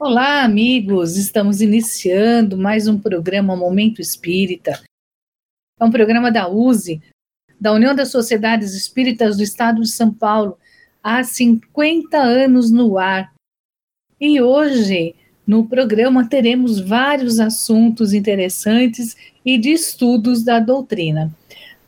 Olá, amigos! Estamos iniciando mais um programa Momento Espírita. É um programa da USE, da União das Sociedades Espíritas do Estado de São Paulo, há 50 anos no ar. E hoje, no programa, teremos vários assuntos interessantes e de estudos da doutrina.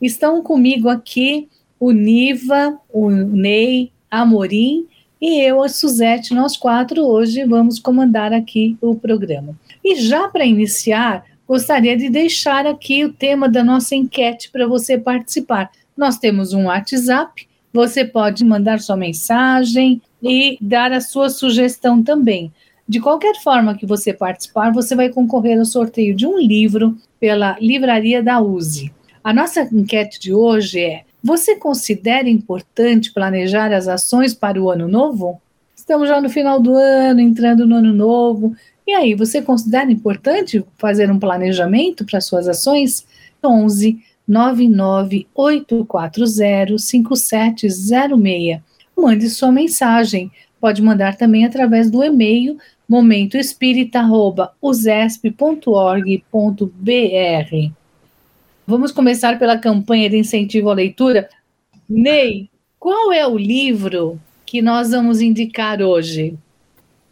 Estão comigo aqui o Niva, o Ney, Amorim e eu, a Suzete, nós quatro hoje vamos comandar aqui o programa. E já para iniciar, gostaria de deixar aqui o tema da nossa enquete para você participar. Nós temos um WhatsApp, você pode mandar sua mensagem e dar a sua sugestão também. De qualquer forma que você participar, você vai concorrer ao sorteio de um livro pela Livraria da USE. A nossa enquete de hoje é: você considera importante planejar as ações para o ano novo? Estamos já no final do ano, entrando no ano novo. E aí, você considera importante fazer um planejamento para suas ações? 11 99840 5706. Mande sua mensagem. Pode mandar também através do e-mail momentoespírita.usesp.org.br. Vamos começar pela campanha de incentivo à leitura. Ney, qual é o livro que nós vamos indicar hoje?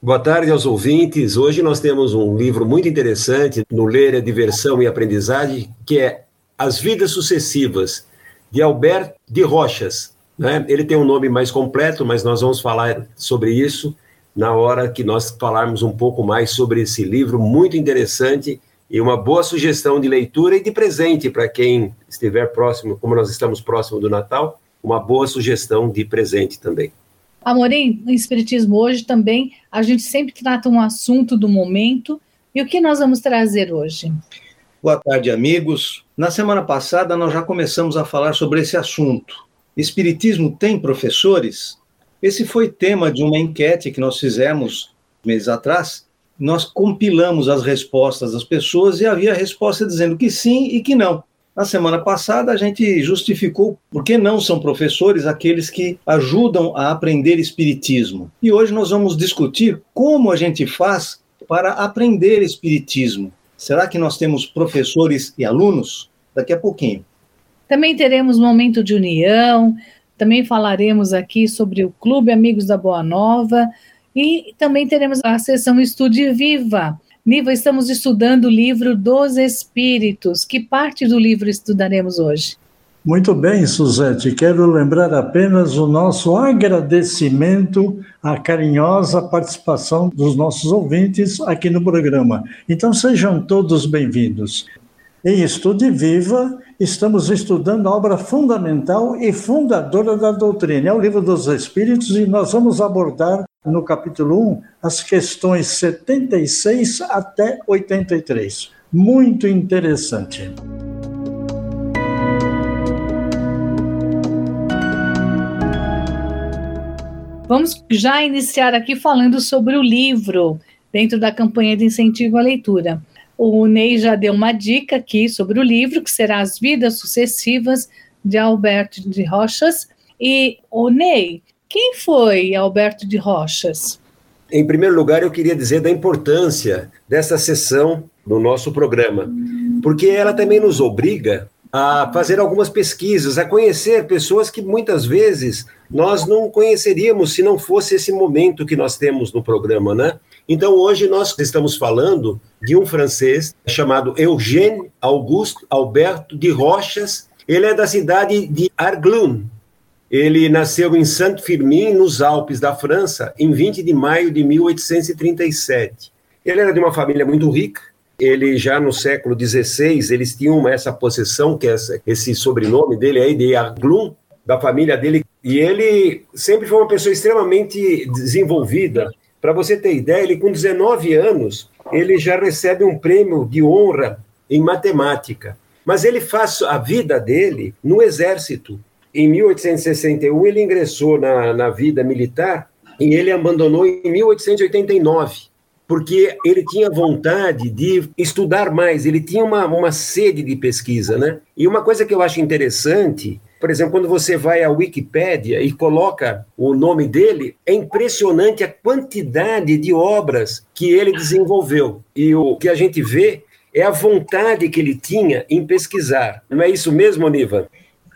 Boa tarde aos ouvintes. Hoje nós temos um livro muito interessante no Ler é Diversão e Aprendizagem, que é As Vidas Sucessivas, de Alberto de Rochas. Né? Ele tem um nome mais completo, mas nós vamos falar sobre isso na hora que nós falarmos um pouco mais sobre esse livro muito interessante e uma boa sugestão de leitura e de presente para quem estiver próximo, como nós estamos próximo do Natal, uma boa sugestão de presente também. Amorim, no Espiritismo hoje também, a gente sempre trata um assunto do momento. E o que nós vamos trazer hoje? Boa tarde, amigos. Na semana passada, nós já começamos a falar sobre esse assunto. Espiritismo tem professores? Esse foi tema de uma enquete que nós fizemos meses atrás nós compilamos as respostas das pessoas e havia resposta dizendo que sim e que não. Na semana passada, a gente justificou por que não são professores aqueles que ajudam a aprender Espiritismo. E hoje nós vamos discutir como a gente faz para aprender Espiritismo. Será que nós temos professores e alunos? Daqui a pouquinho. Também teremos momento de união, também falaremos aqui sobre o Clube Amigos da Boa Nova e também teremos a sessão Estude Viva. Niva, estamos estudando o livro dos Espíritos. Que parte do livro estudaremos hoje? Muito bem, Suzete. Quero lembrar apenas o nosso agradecimento à carinhosa participação dos nossos ouvintes aqui no programa. Então sejam todos bem-vindos. Em Estude Viva, estamos estudando a obra fundamental e fundadora da doutrina, é o Livro dos Espíritos, e nós vamos abordar no capítulo 1, as questões 76 até 83. Muito interessante. Vamos já iniciar aqui falando sobre o livro, dentro da campanha de incentivo à leitura. O Ney já deu uma dica aqui sobre o livro, que será As Vidas Sucessivas, de Alberto de Rochas. E, o Ney, quem foi Alberto de Rochas? Em primeiro lugar, eu queria dizer da importância dessa sessão no nosso programa, porque ela também nos obriga a fazer algumas pesquisas, a conhecer pessoas que muitas vezes nós não conheceríamos se não fosse esse momento que nós temos no programa, né? Então, hoje nós estamos falando de um francês chamado Eugène Auguste Alberto de Rochas. Ele é da cidade de Arglun, ele nasceu em Saint-Firmin, nos Alpes da França, em 20 de maio de 1837. Ele era de uma família muito rica. Ele já no século XVI, eles tinham essa possessão, que é esse sobrenome dele aí, de Arglum, da família dele. E ele sempre foi uma pessoa extremamente desenvolvida. Para você ter ideia, ele com 19 anos, ele já recebe um prêmio de honra em matemática. Mas ele faz a vida dele no exército. Em 1861, ele ingressou na, na vida militar e ele abandonou em 1889 porque ele tinha vontade de estudar mais, ele tinha uma, uma sede de pesquisa, né? E uma coisa que eu acho interessante Por exemplo, quando você vai à Wikipédia e coloca o nome dele, é impressionante a quantidade de obras que ele desenvolveu. E o que a gente vê é a vontade que ele tinha em pesquisar. Não é isso mesmo, Niva?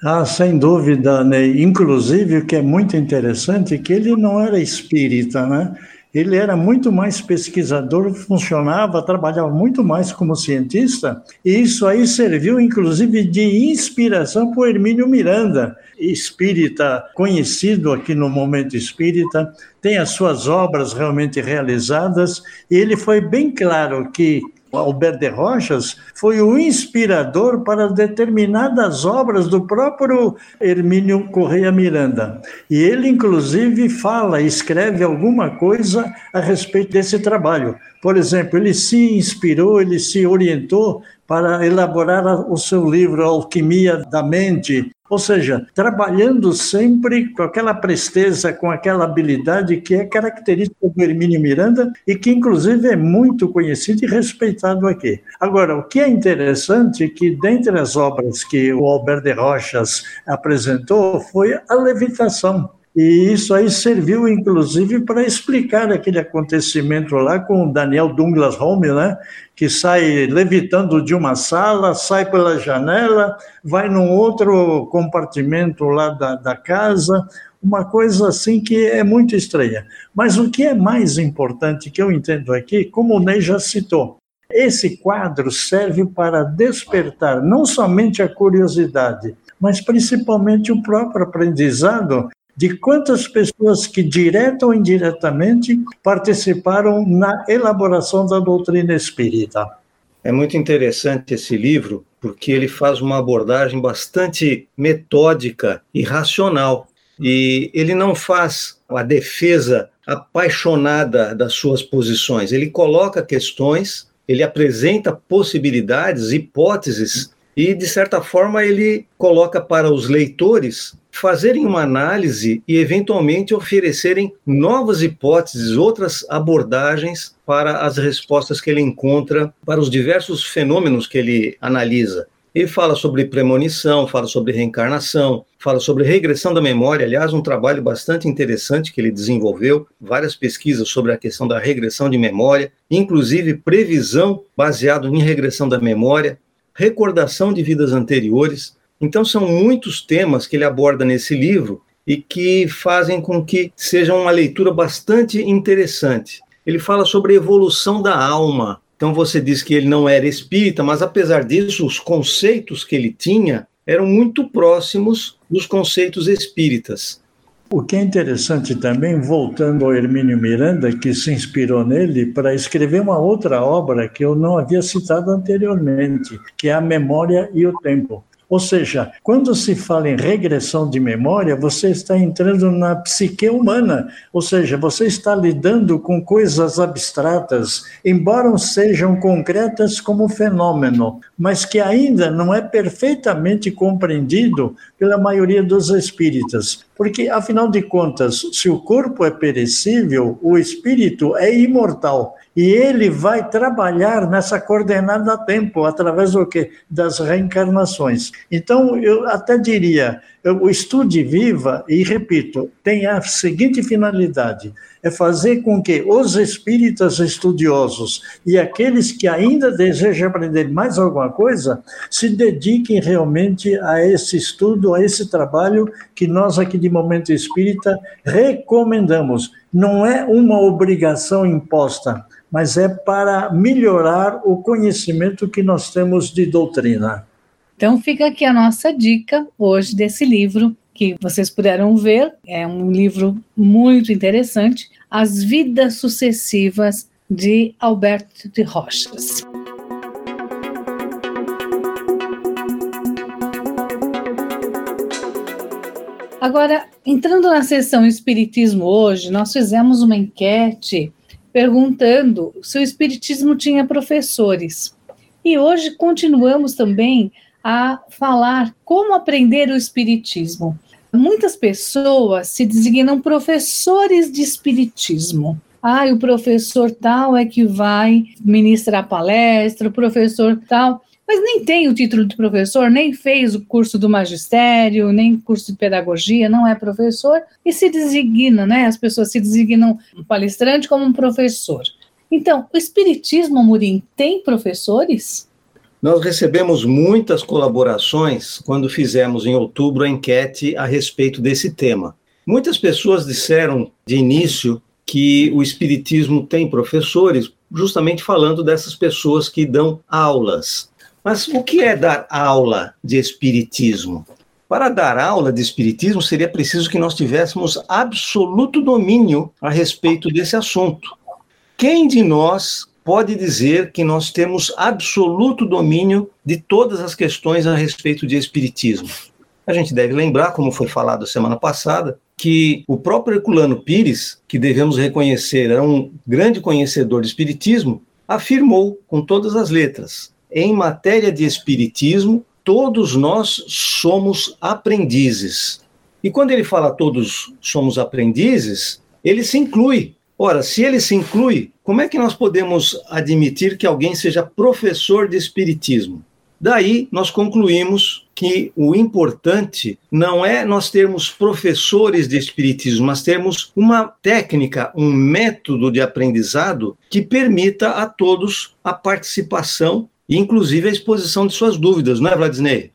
Ah, sem dúvida, Ney. Inclusive, o que é muito interessante é que ele não era espírita, né? Ele era muito mais pesquisador, funcionava, trabalhava muito mais como cientista, e isso aí serviu, inclusive, de inspiração para o Hermínio Miranda, espírita conhecido aqui no Momento Espírita, tem as suas obras realmente realizadas, e ele foi bem claro que Alberto de Rochas foi o inspirador para determinadas obras do próprio Hermínio Correia Miranda. E ele, inclusive, fala, escreve alguma coisa a respeito desse trabalho. Por exemplo, ele se inspirou, ele se orientou para elaborar o seu livro Alquimia da Mente, ou seja, trabalhando sempre com aquela presteza, com aquela habilidade que é característica do Hermínio Miranda e que, inclusive, é muito conhecido e respeitado aqui. Agora, o que é interessante é que, dentre as obras que o Albert de Rochas apresentou, foi a levitação. E isso aí serviu, inclusive, para explicar aquele acontecimento lá com o Daniel Douglas Home, né? Que sai levitando de uma sala, sai pela janela, vai num outro compartimento lá da, da casa, uma coisa assim que é muito estranha. Mas o que é mais importante que eu entendo aqui, como o Ney já citou, esse quadro serve para despertar não somente a curiosidade, mas principalmente o próprio aprendizado de quantas pessoas que, direta ou indiretamente, participaram na elaboração da doutrina espírita. É muito interessante esse livro, porque ele faz uma abordagem bastante metódica e racional. E ele não faz a defesa apaixonada das suas posições, ele coloca questões, ele apresenta possibilidades, hipóteses, e, de certa forma, ele coloca para os leitores fazerem uma análise e, eventualmente, oferecerem novas hipóteses, outras abordagens para as respostas que ele encontra para os diversos fenômenos que ele analisa. Ele fala sobre premonição, fala sobre reencarnação, fala sobre regressão da memória. Aliás, um trabalho bastante interessante que ele desenvolveu, várias pesquisas sobre a questão da regressão de memória, inclusive previsão baseado em regressão da memória, recordação de vidas anteriores. Então, são muitos temas que ele aborda nesse livro e que fazem com que seja uma leitura bastante interessante. Ele fala sobre a evolução da alma. Então, você diz que ele não era espírita, mas apesar disso, os conceitos que ele tinha eram muito próximos dos conceitos espíritas. O que é interessante também, voltando ao Hermínio Miranda, que se inspirou nele para escrever uma outra obra que eu não havia citado anteriormente, que é A Memória e o Tempo. Ou seja, quando se fala em regressão de memória, você está entrando na psique humana, ou seja, você está lidando com coisas abstratas, embora sejam concretas como fenômeno, mas que ainda não é perfeitamente compreendido pela maioria dos espíritas. Porque, afinal de contas, se o corpo é perecível, o espírito é imortal. E ele vai trabalhar nessa coordenada tempo, através do quê? Das reencarnações. Então, eu até diria, o estude viva, e repito, tem a seguinte finalidade: é fazer com que os espíritas estudiosos e aqueles que ainda desejam aprender mais alguma coisa se dediquem realmente a esse estudo, a esse trabalho que nós aqui de Momento Espírita recomendamos. Não é uma obrigação imposta mas é para melhorar o conhecimento que nós temos de doutrina. Então fica aqui a nossa dica hoje desse livro que vocês puderam ver, é um livro muito interessante, As Vidas Sucessivas de Alberto de Rochas. Agora, entrando na sessão Espiritismo hoje, nós fizemos uma enquete perguntando se o Espiritismo tinha professores. E hoje continuamos também a falar como aprender o Espiritismo. Muitas pessoas se designam professores de Espiritismo. Ah, o professor tal é que vai ministrar palestra, o professor tal. mas nem tem o título de professor, nem fez o curso do magistério, nem curso de pedagogia, não é professor, e se designa, né? As pessoas se designam um palestrante como um professor. Então, o Espiritismo, Murim, tem professores? Nós recebemos muitas colaborações quando fizemos em outubro a enquete a respeito desse tema. Muitas pessoas disseram de início que o Espiritismo tem professores, justamente falando dessas pessoas que dão aulas. Mas o que é dar aula de Espiritismo? Para dar aula de Espiritismo, seria preciso que nós tivéssemos absoluto domínio a respeito desse assunto. Quem de nós pode dizer que nós temos absoluto domínio de todas as questões a respeito de Espiritismo? A gente deve lembrar, como foi falado semana passada, que o próprio Herculano Pires, que devemos reconhecer era um grande conhecedor de Espiritismo, afirmou com todas as letras: em matéria de espiritismo, todos nós somos aprendizes. E quando ele fala todos somos aprendizes, ele se inclui. Ora, se ele se inclui, como é que nós podemos admitir que alguém seja professor de espiritismo? Daí nós concluímos que o importante não é nós termos professores de espiritismo, mas termos uma técnica, um método de aprendizado que permita a todos a participação e inclusive a exposição de suas dúvidas, não é, Vladisney?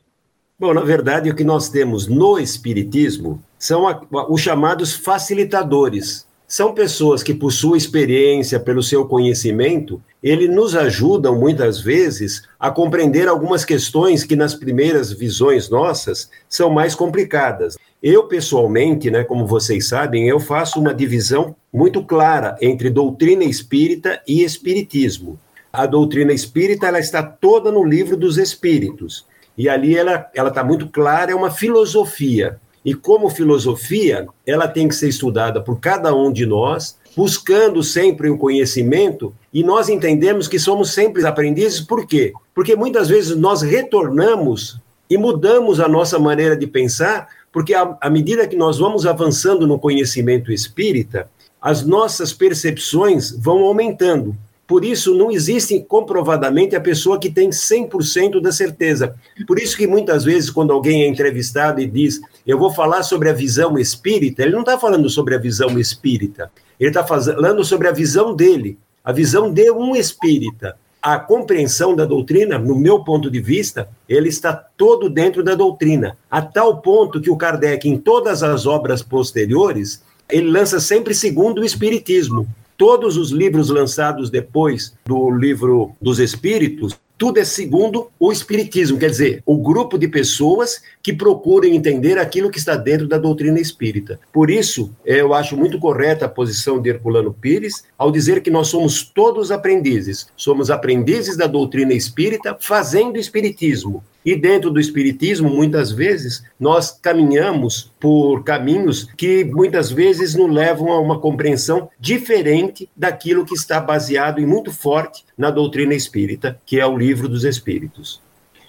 Bom, na verdade, o que nós temos no Espiritismo são a, os chamados facilitadores. São pessoas que, por sua experiência, pelo seu conhecimento, ele nos ajudam muitas vezes a compreender algumas questões que, nas primeiras visões nossas, são mais complicadas. Eu, pessoalmente, né, como vocês sabem, eu faço uma divisão muito clara entre doutrina espírita e espiritismo a doutrina espírita ela está toda no livro dos Espíritos. E ali ela está muito clara, é uma filosofia. E como filosofia, ela tem que ser estudada por cada um de nós, buscando sempre um conhecimento, e nós entendemos que somos sempre aprendizes, por quê? Porque muitas vezes nós retornamos e mudamos a nossa maneira de pensar, porque à medida que nós vamos avançando no conhecimento espírita, as nossas percepções vão aumentando. Por isso, não existe comprovadamente a pessoa que tem 100% da certeza. Por isso que muitas vezes, quando alguém é entrevistado e diz, eu vou falar sobre a visão espírita, ele não está falando sobre a visão espírita, ele está falando sobre a visão dele, a visão de um espírita. A compreensão da doutrina, no meu ponto de vista, ele está todo dentro da doutrina, a tal ponto que o Kardec, em todas as obras posteriores, ele lança sempre segundo o espiritismo. Todos os livros lançados depois do livro dos Espíritos, tudo é segundo o Espiritismo, quer dizer, o grupo de pessoas que procuram entender aquilo que está dentro da doutrina espírita. Por isso, eu acho muito correta a posição de Herculano Pires ao dizer que nós somos todos aprendizes. Somos aprendizes da doutrina espírita fazendo espiritismo. E dentro do Espiritismo, muitas vezes, nós caminhamos por caminhos que muitas vezes nos levam a uma compreensão diferente daquilo que está baseado e muito forte na doutrina espírita, que é o livro dos Espíritos.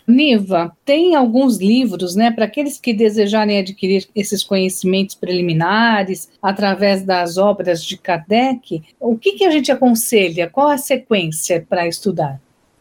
Niva, tem alguns livros, né, para aqueles que desejarem adquirir esses conhecimentos preliminares através das obras de Kardec. O que, que a gente aconselha? Qual a sequência para estudar?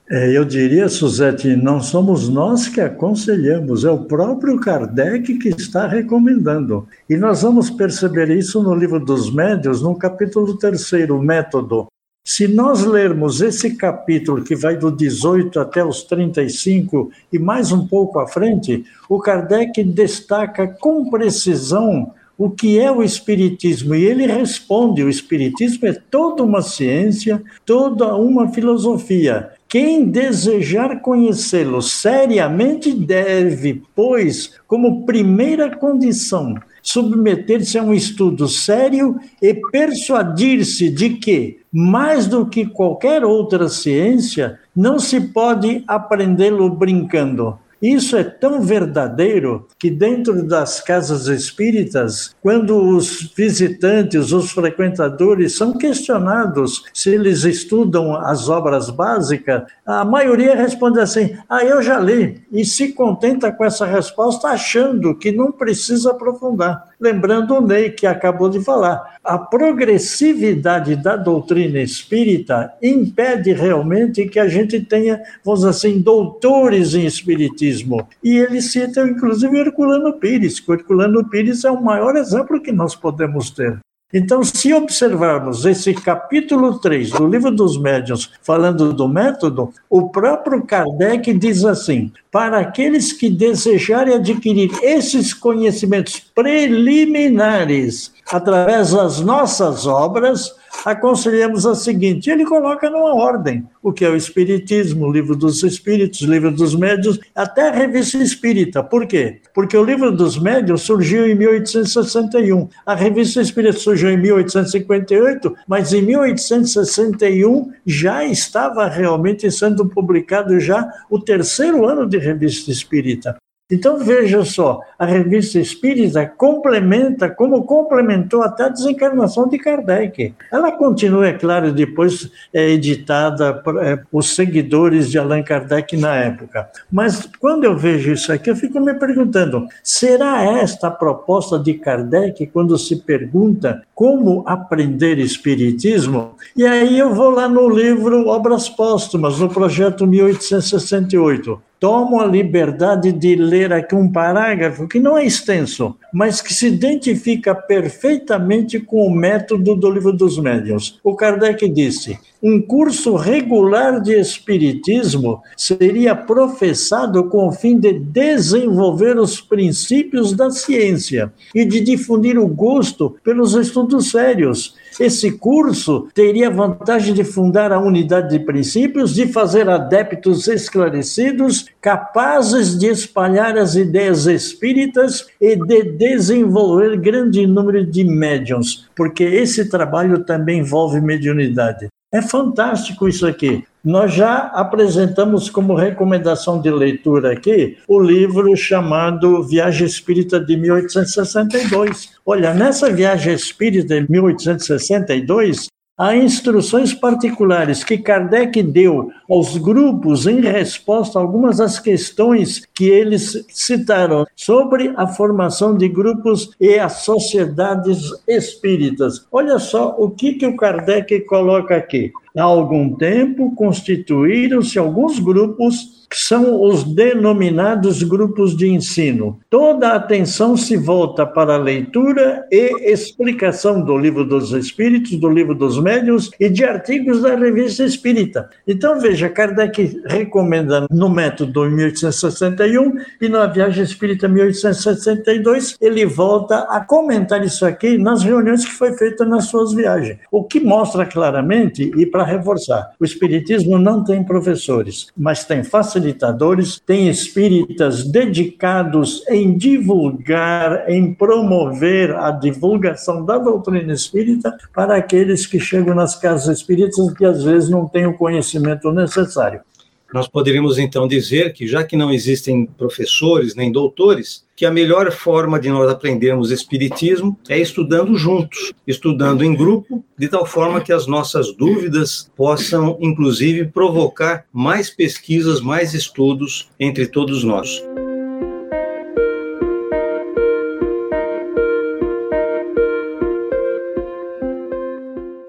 É, eu diria, Suzete, não somos nós que aconselhamos, é o próprio Kardec que está recomendando. E nós vamos perceber isso no livro dos médios, no capítulo terceiro, Método. Se nós lermos esse capítulo, que vai do 18 até os 35, e mais um pouco à frente, o Kardec destaca com precisão o que é o Espiritismo. E ele responde: o Espiritismo é toda uma ciência, toda uma filosofia. Quem desejar conhecê-lo seriamente deve, pois, como primeira condição, submeter-se a um estudo sério e persuadir-se de que, mais do que qualquer outra ciência, não se pode aprendê-lo brincando. Isso é tão verdadeiro que, dentro das casas espíritas, quando os visitantes, os frequentadores são questionados se eles estudam as obras básicas, a maioria responde assim: Ah, eu já li, e se contenta com essa resposta, achando que não precisa aprofundar. Lembrando o Ney, que acabou de falar. A progressividade da doutrina espírita impede realmente que a gente tenha, vamos dizer assim, doutores em espiritismo. E ele cita, inclusive, Herculano Pires, que Herculano Pires é o maior exemplo que nós podemos ter. Então, se observarmos esse capítulo 3 do Livro dos Médiuns, falando do método, o próprio Kardec diz assim: para aqueles que desejarem adquirir esses conhecimentos preliminares através das nossas obras, aconselhamos a seguinte: ele coloca numa ordem o que é o Espiritismo, o Livro dos Espíritos, o Livro dos Médios, até a Revista Espírita. Por quê? Porque o Livro dos Médios surgiu em 1861, a Revista Espírita surgiu em 1858, mas em 1861 já estava realmente sendo publicado já o terceiro ano de Revista Espírita. Então veja só, a revista Espírita complementa, como complementou até a desencarnação de Kardec. Ela continua, é claro, depois é editada por é, os seguidores de Allan Kardec na época. Mas quando eu vejo isso aqui, eu fico me perguntando: será esta a proposta de Kardec quando se pergunta como aprender Espiritismo? E aí eu vou lá no livro Obras Póstumas, no projeto 1868 tomo a liberdade de ler aqui um parágrafo que não é extenso, mas que se identifica perfeitamente com o método do Livro dos Médiuns. O Kardec disse: um curso regular de Espiritismo seria professado com o fim de desenvolver os princípios da ciência e de difundir o gosto pelos estudos sérios esse curso teria a vantagem de fundar a unidade de princípios, de fazer adeptos esclarecidos, capazes de espalhar as ideias espíritas e de desenvolver grande número de médiums, porque esse trabalho também envolve mediunidade. É fantástico isso aqui. Nós já apresentamos como recomendação de leitura aqui o livro chamado Viagem Espírita de 1862. Olha, nessa Viagem Espírita de 1862, Há instruções particulares que Kardec deu aos grupos em resposta a algumas das questões que eles citaram sobre a formação de grupos e as sociedades espíritas. Olha só o que, que o Kardec coloca aqui. Há algum tempo constituíram-se alguns grupos que são os denominados grupos de ensino. Toda a atenção se volta para a leitura e explicação do Livro dos Espíritos, do Livro dos Médiuns e de artigos da Revista Espírita. Então, veja, Kardec recomenda no método em 1861 e na Viagem Espírita 1862, ele volta a comentar isso aqui nas reuniões que foi feita nas suas viagens. O que mostra claramente, e para reforçar, o Espiritismo não tem professores, mas tem facilitadores, tem espíritas dedicados em divulgar, em promover a divulgação da doutrina espírita para aqueles que chegam nas casas espíritas que às vezes não têm o conhecimento necessário. Nós poderíamos então dizer que, já que não existem professores nem doutores, que a melhor forma de nós aprendermos Espiritismo é estudando juntos, estudando em grupo, de tal forma que as nossas dúvidas possam, inclusive, provocar mais pesquisas, mais estudos entre todos nós.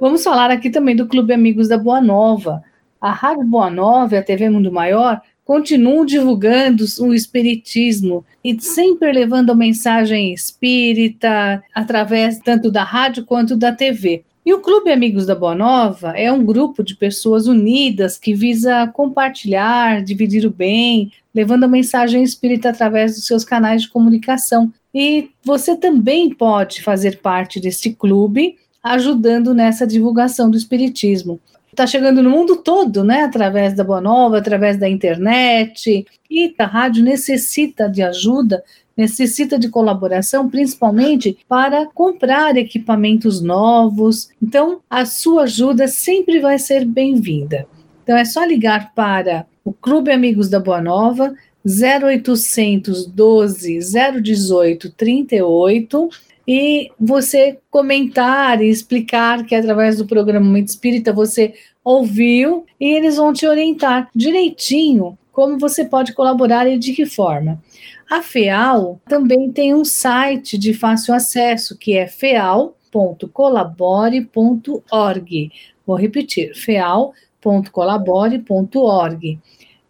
Vamos falar aqui também do Clube Amigos da Boa Nova a Rádio Boa Nova e a TV Mundo Maior continuam divulgando o espiritismo e sempre levando a mensagem espírita através tanto da rádio quanto da TV. E o Clube Amigos da Boa Nova é um grupo de pessoas unidas que visa compartilhar, dividir o bem, levando a mensagem espírita através dos seus canais de comunicação. E você também pode fazer parte deste clube, ajudando nessa divulgação do espiritismo está chegando no mundo todo, né? Através da Boa Nova, através da internet. E a rádio necessita de ajuda, necessita de colaboração, principalmente para comprar equipamentos novos. Então, a sua ajuda sempre vai ser bem-vinda. Então, é só ligar para o Clube Amigos da Boa Nova, 0800 12 018 38 e você comentar e explicar que através do programa Mente Espírita você ouviu e eles vão te orientar direitinho como você pode colaborar e de que forma. A FEAL também tem um site de fácil acesso, que é feal.colabore.org. Vou repetir, feal.colabore.org.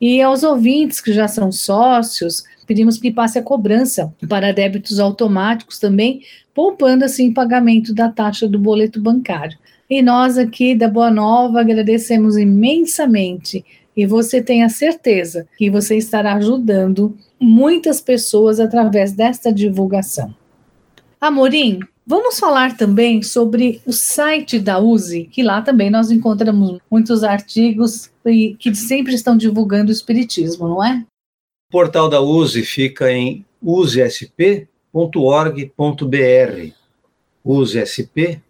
E aos ouvintes que já são sócios, pedimos que passe a cobrança para débitos automáticos também, poupando assim o pagamento da taxa do boleto bancário. E nós aqui da Boa Nova agradecemos imensamente e você tenha certeza que você estará ajudando muitas pessoas através desta divulgação. Amorim, vamos falar também sobre o site da USE, que lá também nós encontramos muitos artigos que sempre estão divulgando o espiritismo, não é? O portal da USE fica em usesp.org.br usesp.org.br.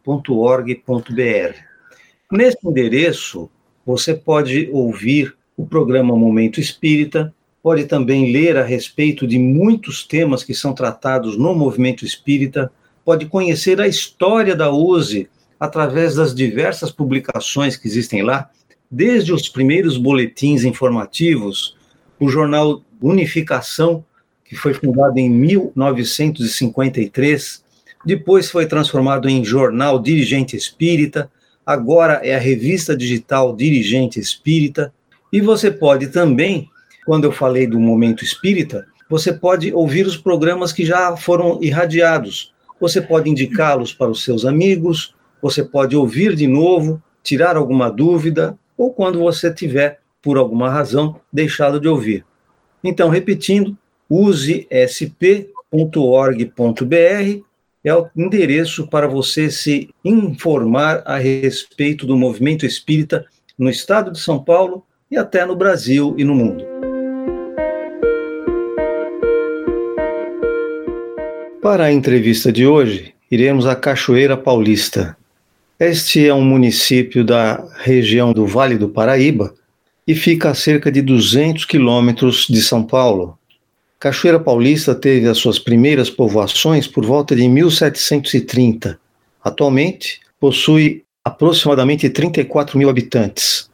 Nesse endereço, você pode ouvir o programa Momento Espírita, pode também ler a respeito de muitos temas que são tratados no movimento espírita, pode conhecer a história da USE através das diversas publicações que existem lá, desde os primeiros boletins informativos, o jornal Unificação, que foi fundado em 1953, depois foi transformado em jornal Dirigente Espírita, agora é a revista digital Dirigente Espírita, e você pode também quando eu falei do momento espírita, você pode ouvir os programas que já foram irradiados. Você pode indicá-los para os seus amigos, você pode ouvir de novo, tirar alguma dúvida, ou quando você tiver, por alguma razão, deixado de ouvir. Então, repetindo, use sp.org.br é o endereço para você se informar a respeito do movimento espírita no estado de São Paulo e até no Brasil e no mundo. Para a entrevista de hoje, iremos à Cachoeira Paulista. Este é um município da região do Vale do Paraíba e fica a cerca de 200 quilômetros de São Paulo. Cachoeira Paulista teve as suas primeiras povoações por volta de 1730. Atualmente, possui aproximadamente 34 mil habitantes.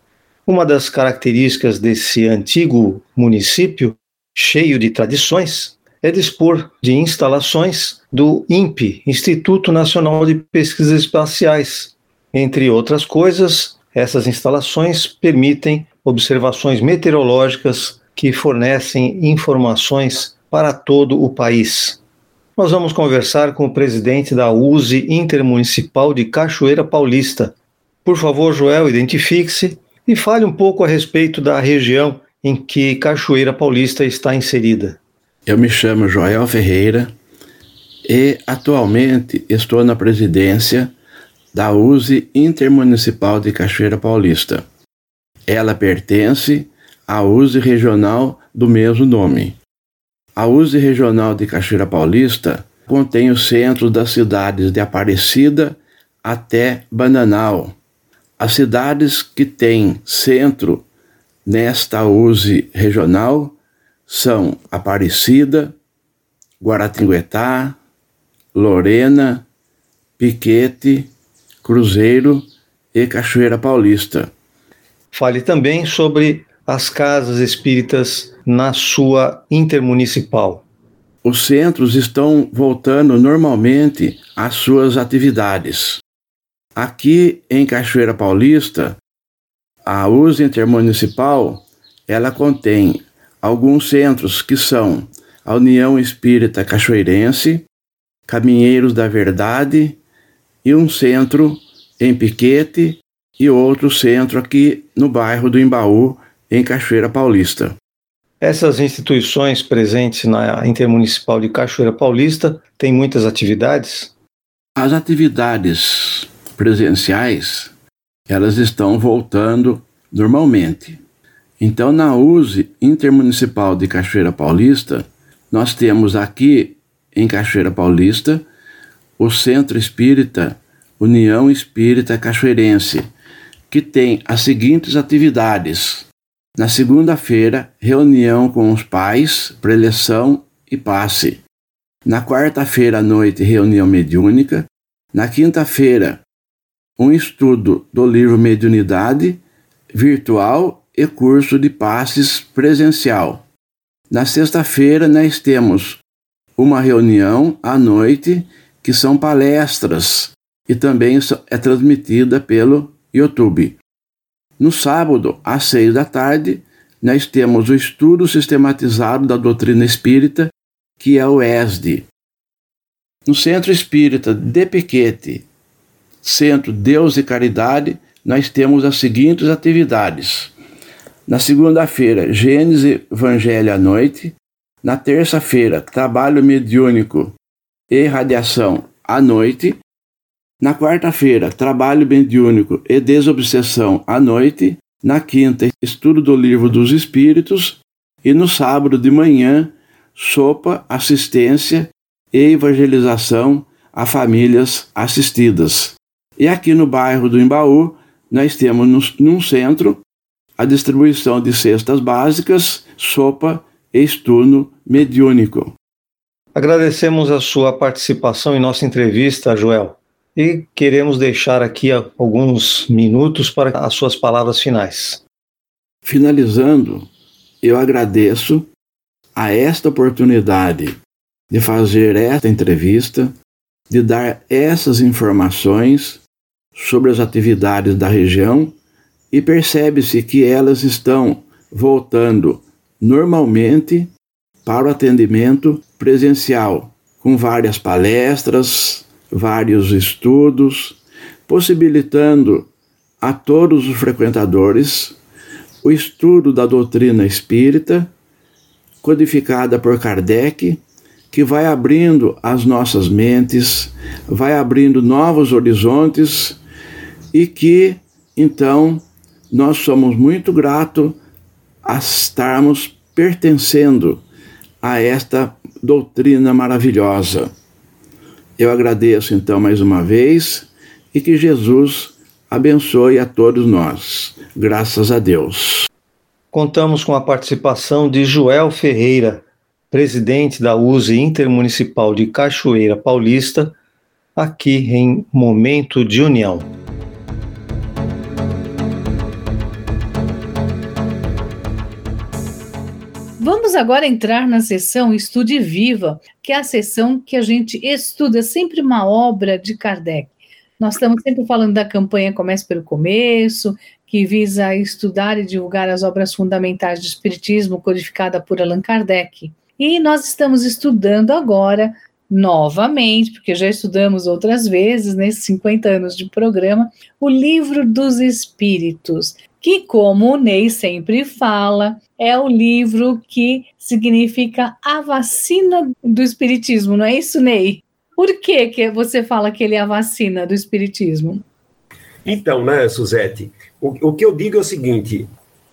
Uma das características desse antigo município, cheio de tradições, é dispor de instalações do INPE, Instituto Nacional de Pesquisas Espaciais. Entre outras coisas, essas instalações permitem observações meteorológicas que fornecem informações para todo o país. Nós vamos conversar com o presidente da USE Intermunicipal de Cachoeira Paulista. Por favor, Joel, identifique-se e fale um pouco a respeito da região em que Cachoeira Paulista está inserida. Eu me chamo Joel Ferreira e atualmente estou na presidência da USE Intermunicipal de Cachoeira Paulista. Ela pertence à USE Regional do mesmo nome. A USE Regional de Cachoeira Paulista contém os centros das cidades de Aparecida até Bananal. As cidades que têm centro nesta USE regional são Aparecida, Guaratinguetá, Lorena, Piquete, Cruzeiro e Cachoeira Paulista. Fale também sobre as casas espíritas na sua intermunicipal. Os centros estão voltando normalmente às suas atividades. Aqui em Cachoeira Paulista, a uso intermunicipal ela contém alguns centros que são a União Espírita Cachoeirense, Caminheiros da Verdade e um centro em Piquete e outro centro aqui no bairro do Embaú, em Cachoeira Paulista. Essas instituições presentes na Intermunicipal de Cachoeira Paulista têm muitas atividades? As atividades presenciais, elas estão voltando normalmente. Então, na USE Intermunicipal de Cachoeira Paulista, nós temos aqui em Cachoeira Paulista o Centro Espírita União Espírita Cachoeirense, que tem as seguintes atividades. Na segunda-feira, reunião com os pais, preleção e passe. Na quarta-feira à noite, reunião mediúnica. Na quinta-feira, um estudo do livro Mediunidade virtual e curso de passes presencial. Na sexta-feira, nós temos uma reunião à noite, que são palestras, e também é transmitida pelo YouTube. No sábado, às seis da tarde, nós temos o estudo sistematizado da doutrina espírita, que é o ESD. No Centro Espírita de Piquete, Centro Deus e Caridade, nós temos as seguintes atividades. Na segunda-feira, Gênesis Evangelho à noite. Na terça-feira, trabalho mediúnico e radiação à noite. Na quarta-feira, trabalho mediúnico e desobsessão à noite. Na quinta, estudo do livro dos Espíritos. E no sábado de manhã, sopa, assistência e evangelização a famílias assistidas. E aqui no bairro do Embaú, nós temos num centro a distribuição de cestas básicas, sopa e estudo mediúnico. Agradecemos a sua participação em nossa entrevista, Joel e queremos deixar aqui alguns minutos para as suas palavras finais. Finalizando, eu agradeço a esta oportunidade de fazer esta entrevista, de dar essas informações sobre as atividades da região e percebe-se que elas estão voltando normalmente para o atendimento presencial, com várias palestras, vários estudos, possibilitando a todos os frequentadores o estudo da doutrina espírita, codificada por Kardec, que vai abrindo as nossas mentes, vai abrindo novos horizontes e que, então, nós somos muito gratos a estarmos pertencendo a esta doutrina maravilhosa. Eu agradeço então mais uma vez e que Jesus abençoe a todos nós. Graças a Deus. Contamos com a participação de Joel Ferreira, presidente da USE Intermunicipal de Cachoeira Paulista, aqui em Momento de União. Vamos agora entrar na sessão Estude Viva, que é a sessão que a gente estuda sempre uma obra de Kardec. Nós estamos sempre falando da campanha Comece pelo Começo, que visa estudar e divulgar as obras fundamentais do Espiritismo codificada por Allan Kardec. E nós estamos estudando agora, novamente, porque já estudamos outras vezes, nesses 50 anos de programa, o Livro dos Espíritos, que, como o Ney sempre fala, é o livro que significa a vacina do Espiritismo, não é isso, Ney? Por que, que você fala que ele é a vacina do Espiritismo? Então, né, Suzete, o, o que eu digo é o seguinte: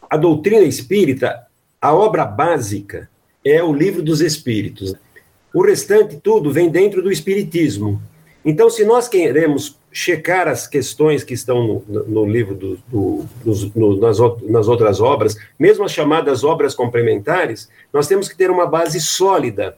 a doutrina espírita, a obra básica, é o livro dos Espíritos. O restante tudo vem dentro do Espiritismo. Então, se nós queremos checar as questões que estão no, no livro do, do, no, nas, nas outras obras, mesmo as chamadas obras complementares, nós temos que ter uma base sólida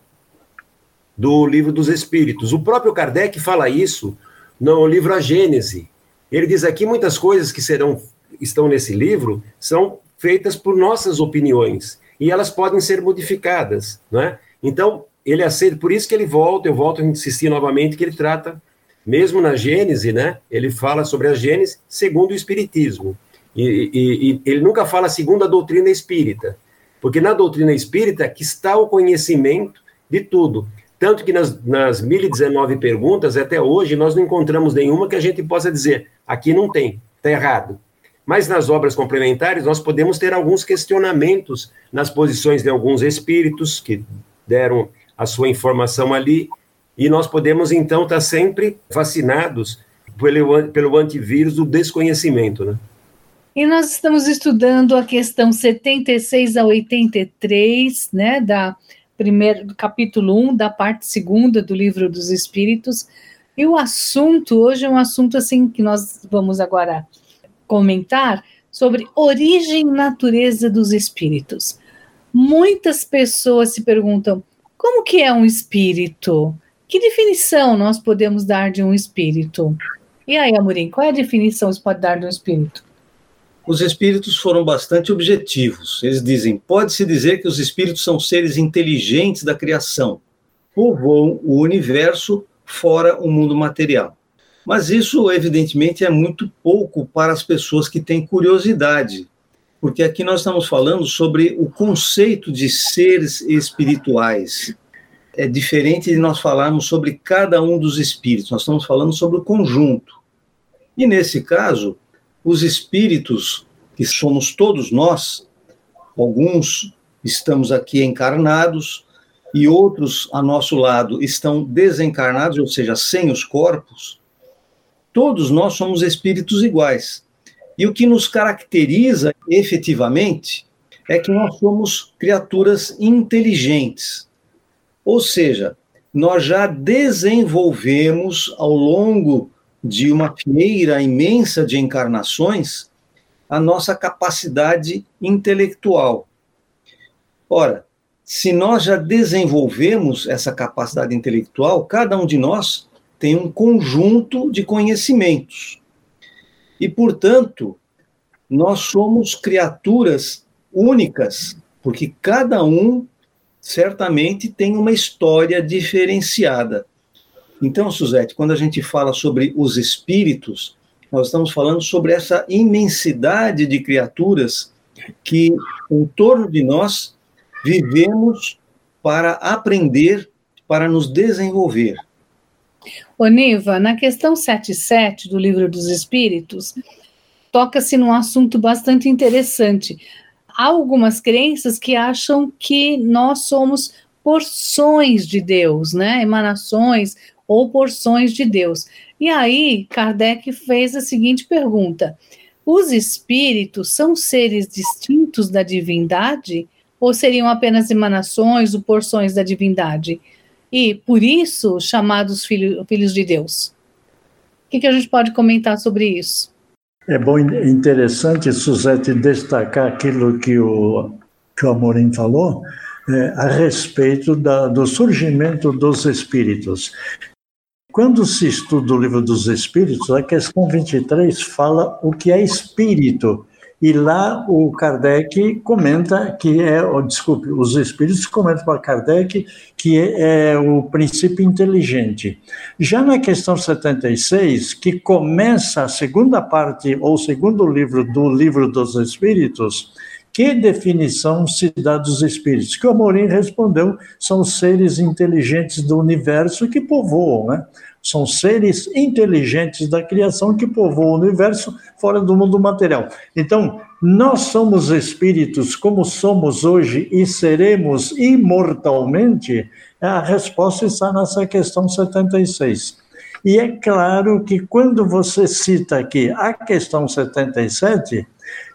do livro dos Espíritos. O próprio Kardec fala isso no livro A Gênese. Ele diz aqui muitas coisas que serão estão nesse livro são feitas por nossas opiniões e elas podem ser modificadas, não é? Então ele aceita, por isso que ele volta, eu volto a insistir novamente que ele trata mesmo na Gênese, né, ele fala sobre a Gênese segundo o Espiritismo. E, e, e, ele nunca fala segundo a doutrina espírita, porque na doutrina espírita que está o conhecimento de tudo. Tanto que nas, nas 1019 perguntas, até hoje, nós não encontramos nenhuma que a gente possa dizer, aqui não tem, está errado. Mas nas obras complementares, nós podemos ter alguns questionamentos nas posições de alguns espíritos que deram a sua informação ali, e nós podemos, então, estar sempre vacinados pelo, pelo antivírus do desconhecimento, né? E nós estamos estudando a questão 76 a 83, né, da primeiro, do capítulo 1, da parte segunda do livro dos Espíritos. E o assunto hoje é um assunto assim que nós vamos agora comentar sobre origem e natureza dos espíritos. Muitas pessoas se perguntam: como que é um espírito? Que definição nós podemos dar de um espírito? E aí, Amorim, qual é a definição que você pode dar de um espírito? os espíritos foram bastante objetivos. Eles dizem: pode-se dizer que os espíritos são seres inteligentes da criação, povoam o universo fora o mundo material. Mas isso, evidentemente, é muito pouco para as pessoas que têm curiosidade, porque aqui nós estamos falando sobre o conceito de seres espirituais. É diferente de nós falarmos sobre cada um dos espíritos, nós estamos falando sobre o conjunto. E nesse caso, os espíritos, que somos todos nós, alguns estamos aqui encarnados e outros a nosso lado estão desencarnados, ou seja, sem os corpos, todos nós somos espíritos iguais. E o que nos caracteriza efetivamente é que nós somos criaturas inteligentes. Ou seja, nós já desenvolvemos ao longo de uma fileira imensa de encarnações a nossa capacidade intelectual. Ora, se nós já desenvolvemos essa capacidade intelectual, cada um de nós tem um conjunto de conhecimentos. E, portanto, nós somos criaturas únicas, porque cada um certamente tem uma história diferenciada. Então, Suzete, quando a gente fala sobre os espíritos, nós estamos falando sobre essa imensidade de criaturas que, em torno de nós, vivemos para aprender, para nos desenvolver. Oniva, na questão 77 do Livro dos Espíritos, toca-se num assunto bastante interessante. Há algumas crenças que acham que nós somos porções de Deus, né? Emanações ou porções de Deus. E aí, Kardec fez a seguinte pergunta: os espíritos são seres distintos da divindade ou seriam apenas emanações ou porções da divindade? E, por isso, chamados filho, filhos de Deus. O que, que a gente pode comentar sobre isso? É bom, interessante, Suzete, destacar aquilo que o, que o Amorim falou é, a respeito da, do surgimento dos espíritos. Quando se estuda o livro dos Espíritos, a questão 23 fala o que é espírito. E lá o Kardec comenta que é, oh, desculpe, os espíritos comentam para Kardec que é, é, o princípio inteligente. Já na questão 76, que começa a segunda parte, ou segundo livro do livro dos Espíritos, que definição se dá dos espíritos? Que o Amorim respondeu: são seres inteligentes do universo que povoam, né? São seres inteligentes da criação que povoam o universo fora do mundo material. Então, nós somos espíritos como somos hoje e seremos imortalmente? A resposta está nessa questão 76. E é claro que quando você cita aqui a questão 77,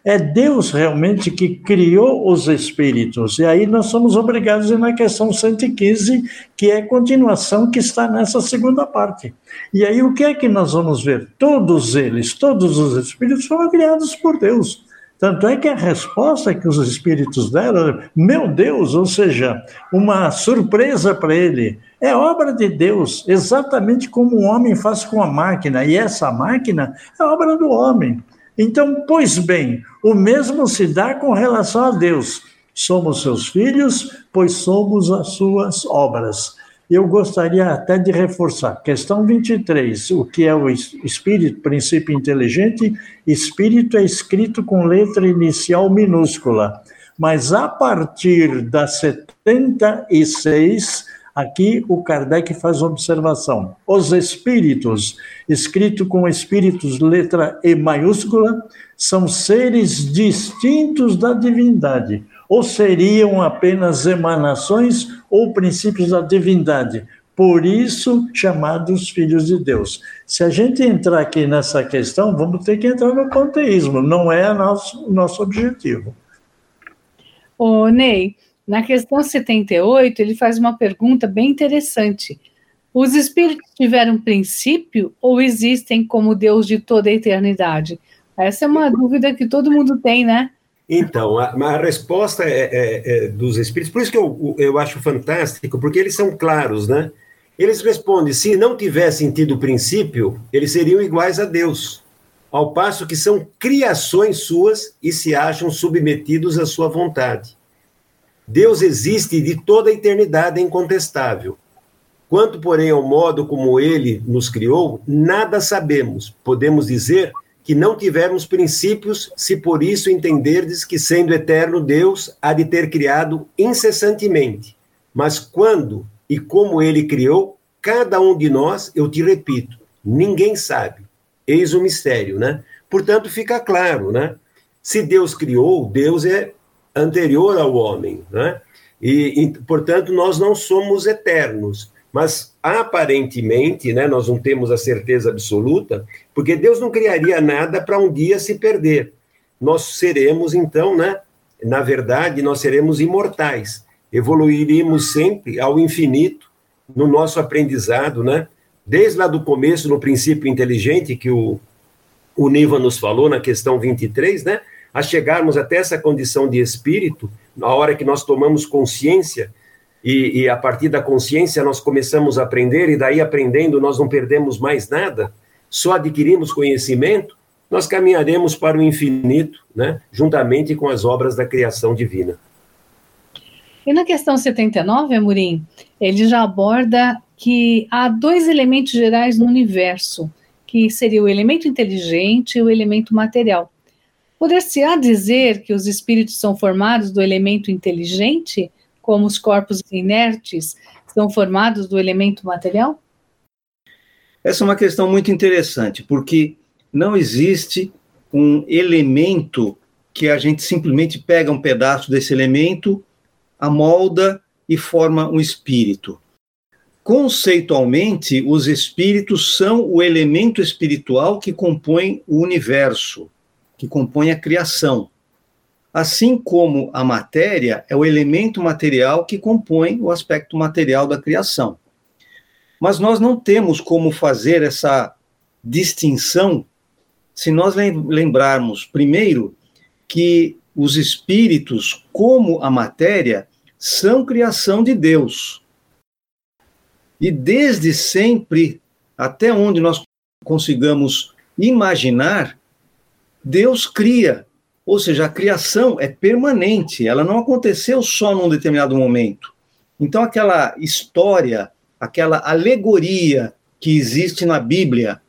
é Deus realmente que criou os espíritos. E aí nós somos obrigados a ir na questão 115, que é continuação que está nessa segunda parte. E aí o que é que nós vamos ver? Todos eles, todos os espíritos foram criados por Deus. Tanto é que a resposta que os espíritos deram, meu Deus, ou seja, uma surpresa para ele, é obra de Deus, exatamente como o homem faz com a máquina, e essa máquina é obra do homem. Então, pois bem, o mesmo se dá com relação a Deus. Somos seus filhos, pois somos as suas obras. Eu gostaria até de reforçar. Questão 23, o que é o espírito, princípio inteligente? Espírito é escrito com letra inicial minúscula, mas a partir da 76 Aqui o Kardec faz uma observação. Os espíritos, escrito com espíritos letra E maiúscula, são seres distintos da divindade, ou seriam apenas emanações ou princípios da divindade, por isso chamados filhos de Deus. Se a gente entrar aqui nessa questão, vamos ter que entrar no panteísmo, não é nosso, nosso objetivo. Ô, Ney, na questão 78, ele faz uma pergunta bem interessante. Os espíritos tiveram princípio ou existem como Deus de toda a eternidade? Essa é uma dúvida que todo mundo tem, né? Então, a, a resposta é, é, é, dos espíritos, por isso que eu, eu acho fantástico, porque eles são claros, né? Eles respondem: se não tivessem tido princípio, eles seriam iguais a Deus. ao passo que são criações suas e se acham submetidos à sua vontade. Deus existe de toda a eternidade, é incontestável. Quanto, porém, ao modo como ele nos criou, nada sabemos. Podemos dizer que não tivemos princípios, se por isso entenderdes que, sendo eterno Deus, há de ter criado incessantemente. Mas quando e como ele criou, cada um de nós, eu te repito, ninguém sabe. Eis o mistério, né? Portanto, fica claro, né? Se Deus criou, Deus é anterior ao homem, né? E, e portanto, nós não somos eternos. Mas aparentemente, né, nós não temos a certeza absoluta, porque Deus não criaria nada para um dia se perder. Nós seremos então, né, na verdade, nós seremos imortais. Evoluiremos sempre ao infinito no nosso aprendizado, né? Desde lá do começo, no princípio inteligente que o, o Niva nos falou na questão 23, né? A chegarmos até essa condição de espírito, na hora que nós tomamos consciência e, e, a partir da consciência nós começamos a aprender, e daí aprendendo nós não perdemos mais nada, só adquirimos conhecimento, nós caminharemos para o infinito, né, juntamente com as obras da criação divina. E na questão 79, Amorim, ele já aborda que há dois elementos gerais no universo, que seria o elemento inteligente e o elemento material. Poder-se-á dizer que os espíritos são formados do elemento inteligente como os corpos inertes são formados do elemento material? Essa é uma questão muito interessante, porque não existe um elemento que a gente simplesmente pega um pedaço desse elemento, amolda e forma um espírito. Conceitualmente, os espíritos são o elemento espiritual que compõe o universo, que compõe a criação assim como a matéria é o elemento material que compõe o aspecto material da criação. Mas nós não temos como fazer essa distinção se nós lembrarmos, primeiro, que os espíritos, como a matéria, são criação de Deus. E desde sempre, até onde nós consigamos imaginar, Deus cria ou seja, a criação é permanente, ela não aconteceu só num determinado momento. Então, aquela história, aquela alegoria que existe na Bíblia,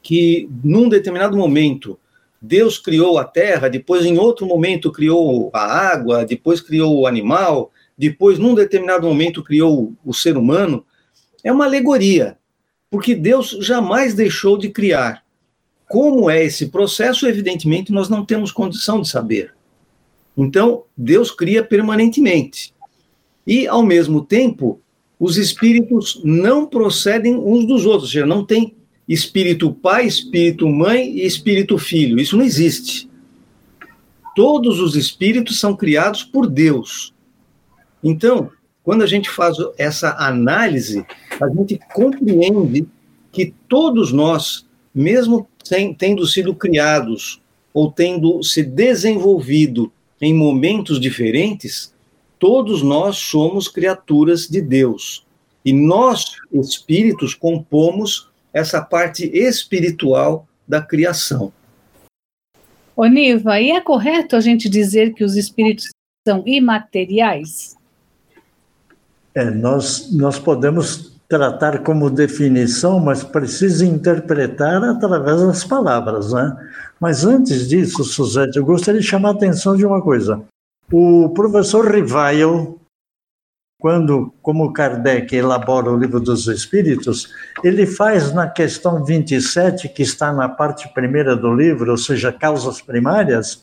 que num determinado momento Deus criou a terra, depois em outro momento criou a água, depois criou o animal, depois num determinado momento criou o ser humano, é uma alegoria, porque Deus jamais deixou de criar. Como é esse processo, evidentemente, nós não temos condição de saber. Então, Deus cria permanentemente. E, ao mesmo tempo, os espíritos não procedem uns dos outros, ou seja, não tem espírito pai, espírito mãe e espírito filho. Isso não existe. Todos os espíritos são criados por Deus. Então, quando a gente faz essa análise, a gente compreende que todos nós, mesmo tendo sido criados ou tendo se desenvolvido em momentos diferentes, todos nós somos criaturas de Deus. E nós, espíritos, compomos essa parte espiritual da criação. Oniva, e é correto a gente dizer que os espíritos são imateriais? É, nós, nós podemos tratar como definição, mas precisa interpretar através das palavras, né? Mas antes disso, Suzete, eu gostaria de chamar a atenção de uma coisa. O professor Rivail, quando, como Kardec elabora o livro dos Espíritos, ele faz na questão 27, que está na parte primeira do livro, ou seja, causas primárias,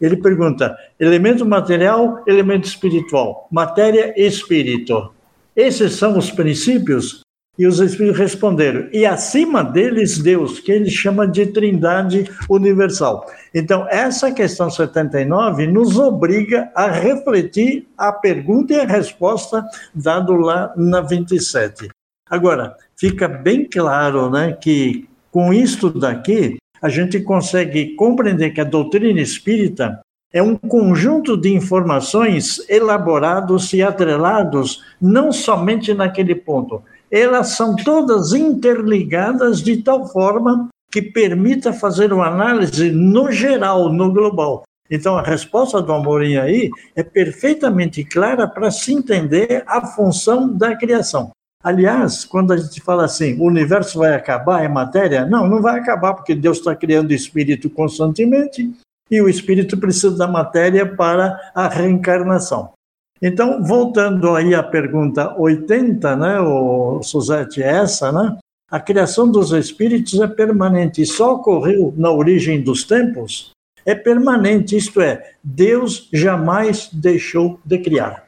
ele pergunta: elemento material, elemento espiritual, matéria e espírito. Esses são os princípios? E os Espíritos responderam, e acima deles Deus, que ele chama de Trindade Universal. Então, essa questão 79 nos obriga a refletir a pergunta e a resposta dado lá na 27. Agora, fica bem claro né, que com isto daqui, a gente consegue compreender que a doutrina espírita é um conjunto de informações elaborados e atrelados não somente naquele ponto. Elas são todas interligadas de tal forma que permita fazer uma análise no geral, no global. Então, a resposta do Amorim aí é perfeitamente clara para se entender a função da criação. Aliás, quando a gente fala assim, o universo vai acabar, é matéria? Não, não vai acabar, porque Deus está criando espírito constantemente e o espírito precisa da matéria para a reencarnação. Então, voltando aí à pergunta 80, né, o Suzette, essa, né? A criação dos espíritos é permanente e só ocorreu na origem dos tempos? É permanente, isto é, Deus jamais deixou de criar.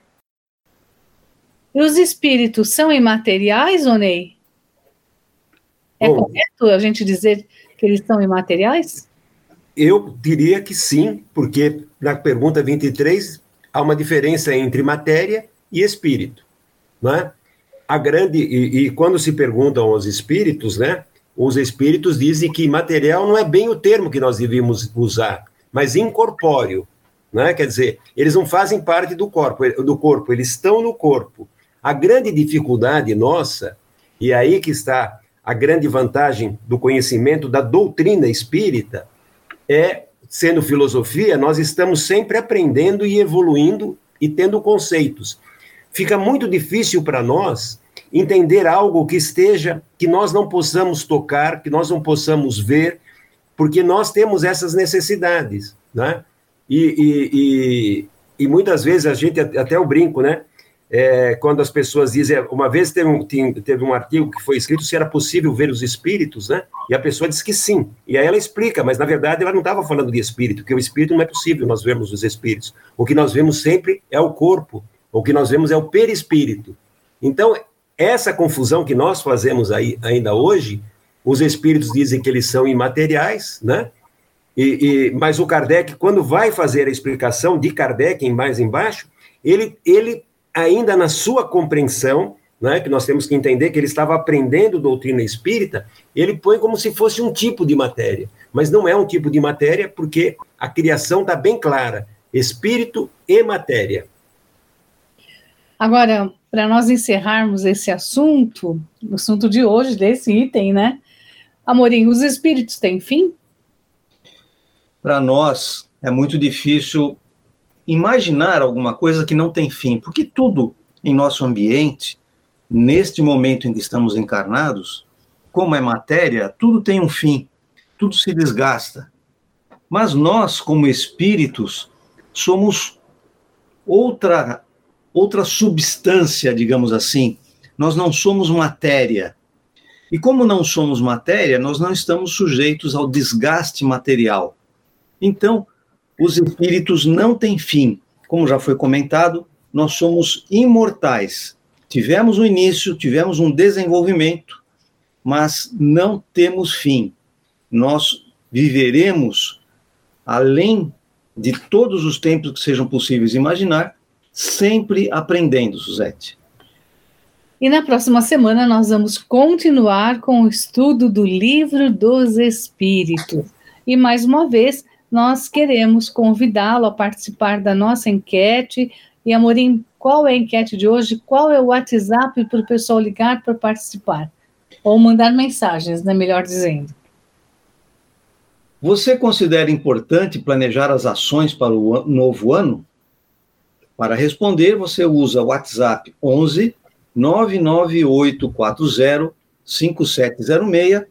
E os espíritos são imateriais, Onei? É Bom, correto a gente dizer que eles são imateriais? Eu diria que sim, porque na pergunta 23 há uma diferença entre matéria e espírito, né? A grande e, e quando se perguntam aos espíritos, né? Os espíritos dizem que material não é bem o termo que nós devíamos usar, mas incorpóreo, né? Quer dizer, eles não fazem parte do corpo, do corpo, eles estão no corpo. A grande dificuldade nossa, e aí que está a grande vantagem do conhecimento da doutrina espírita, é sendo filosofia, nós estamos sempre aprendendo e evoluindo e tendo conceitos. Fica muito difícil para nós entender algo que esteja, que nós não possamos tocar, que nós não possamos ver, porque nós temos essas necessidades, né? E, e, e, e muitas vezes a gente, até o brinco, né? É, quando as pessoas dizem. Uma vez teve um, teve um artigo que foi escrito se era possível ver os espíritos, né? E a pessoa disse que sim. E aí ela explica, mas na verdade ela não estava falando de espírito, porque o espírito não é possível nós vermos os espíritos. O que nós vemos sempre é o corpo, o que nós vemos é o perispírito. Então, essa confusão que nós fazemos aí ainda hoje, os espíritos dizem que eles são imateriais, né? E, e, mas o Kardec, quando vai fazer a explicação de Kardec, em mais embaixo, ele, ele ainda na sua compreensão, né, que nós temos que entender que ele estava aprendendo doutrina espírita, ele põe como se fosse um tipo de matéria. Mas não é um tipo de matéria, porque a criação está bem clara: espírito e matéria. Agora, para nós encerrarmos esse assunto, o assunto de hoje, desse item, né? Amorim, os espíritos têm fim? Para nós, é muito difícil imaginar alguma coisa que não tem fim, porque tudo em nosso ambiente, neste momento em que estamos encarnados, como é matéria, tudo tem um fim, tudo se desgasta. Mas nós, como espíritos, somos outra outra substância, digamos assim. Nós não somos matéria. E como não somos matéria, nós não estamos sujeitos ao desgaste material. Então, os espíritos não têm fim. Como já foi comentado, nós somos imortais. Tivemos um início, tivemos um desenvolvimento, mas não temos fim. Nós viveremos além de todos os tempos que sejam possíveis imaginar, sempre aprendendo, Suzete. E na próxima semana nós vamos continuar com o estudo do Livro dos Espíritos. E mais uma vez, nós queremos convidá-lo a participar da nossa enquete. E, Amorim, qual é a enquete de hoje? Qual é o WhatsApp para o pessoal ligar para participar? Ou mandar mensagens, né, melhor dizendo. Você considera importante planejar as ações para o novo ano? Para responder, você usa o WhatsApp 11 99840 5706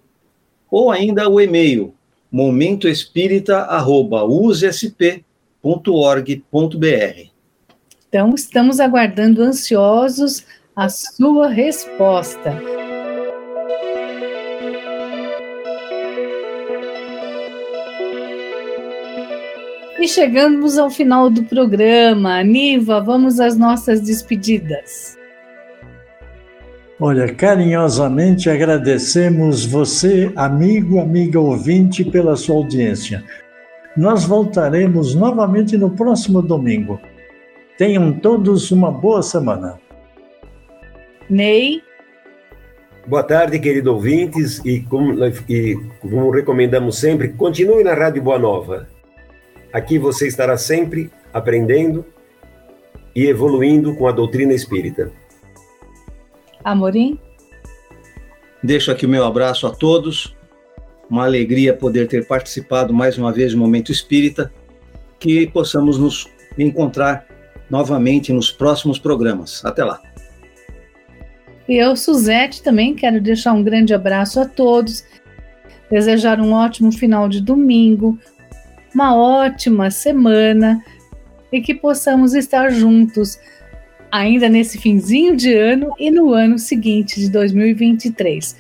ou ainda o e-mail momentoespírita.usp.org.br. Então, estamos aguardando ansiosos a sua resposta. E chegamos ao final do programa. Niva, vamos às nossas despedidas. Olha, carinhosamente agradecemos você, amigo, amiga ouvinte, pela sua audiência. Nós voltaremos novamente no próximo domingo. Tenham todos uma boa semana. Ney. Boa tarde, queridos ouvintes, e como, e como recomendamos sempre, continue na Rádio Boa Nova. Aqui você estará sempre aprendendo e evoluindo com a doutrina espírita. Amorim? Deixo aqui o meu abraço a todos uma alegria poder ter participado mais uma vez do Momento Espírita, que possamos nos encontrar novamente nos próximos programas. Até lá. E eu, Suzete, também quero deixar um grande abraço a todos, desejar um ótimo final de domingo, uma ótima semana e que possamos estar juntos ainda nesse finzinho de ano e no ano seguinte de 2023.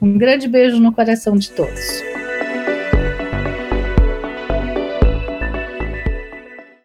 Um grande beijo no coração de todos.